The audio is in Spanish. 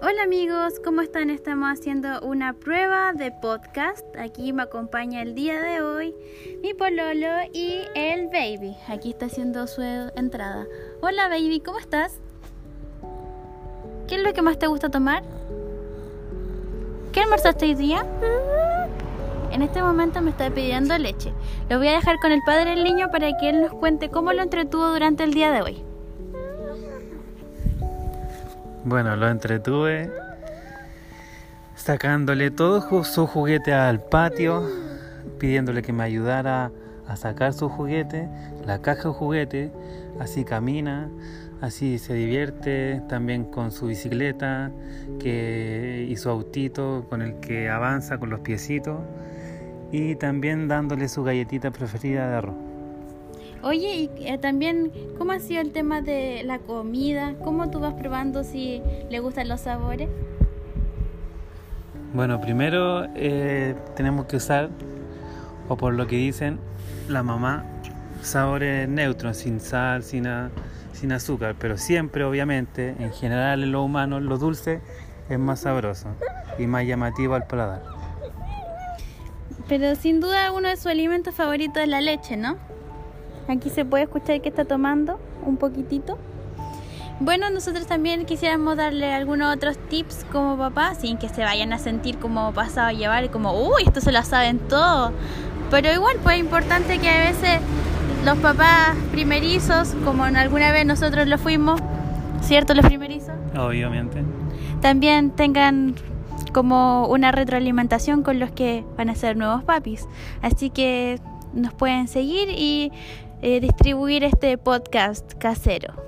Hola amigos, ¿cómo están? Estamos haciendo una prueba de podcast. Aquí me acompaña el día de hoy mi pololo y el baby. Aquí está haciendo su entrada. Hola baby, ¿cómo estás? ¿Qué es lo que más te gusta tomar? ¿Qué almorzaste hoy día? En este momento me está pidiendo leche. Lo voy a dejar con el padre del niño para que él nos cuente cómo lo entretuvo durante el día de hoy. Bueno, lo entretuve sacándole todo su juguete al patio, pidiéndole que me ayudara a sacar su juguete, la caja de juguete, así camina, así se divierte, también con su bicicleta que, y su autito con el que avanza con los piecitos y también dándole su galletita preferida de arroz. Oye, y eh, también, ¿cómo ha sido el tema de la comida? ¿Cómo tú vas probando si le gustan los sabores? Bueno, primero eh, tenemos que usar, o por lo que dicen la mamá, sabores neutros, sin sal, sin, sin azúcar, pero siempre, obviamente, en general en los humanos, lo dulce es más sabroso y más llamativo al paladar. Pero sin duda uno de sus alimentos favoritos es la leche, ¿no? Aquí se puede escuchar que está tomando un poquitito. Bueno, nosotros también quisiéramos darle algunos otros tips como papá, sin que se vayan a sentir como pasado a llevar como, uy, esto se lo saben todo. Pero igual, pues es importante que a veces los papás primerizos, como en alguna vez nosotros lo fuimos, ¿cierto? Los primerizos. Obviamente. También tengan como una retroalimentación con los que van a ser nuevos papis. Así que nos pueden seguir y eh, distribuir este podcast casero.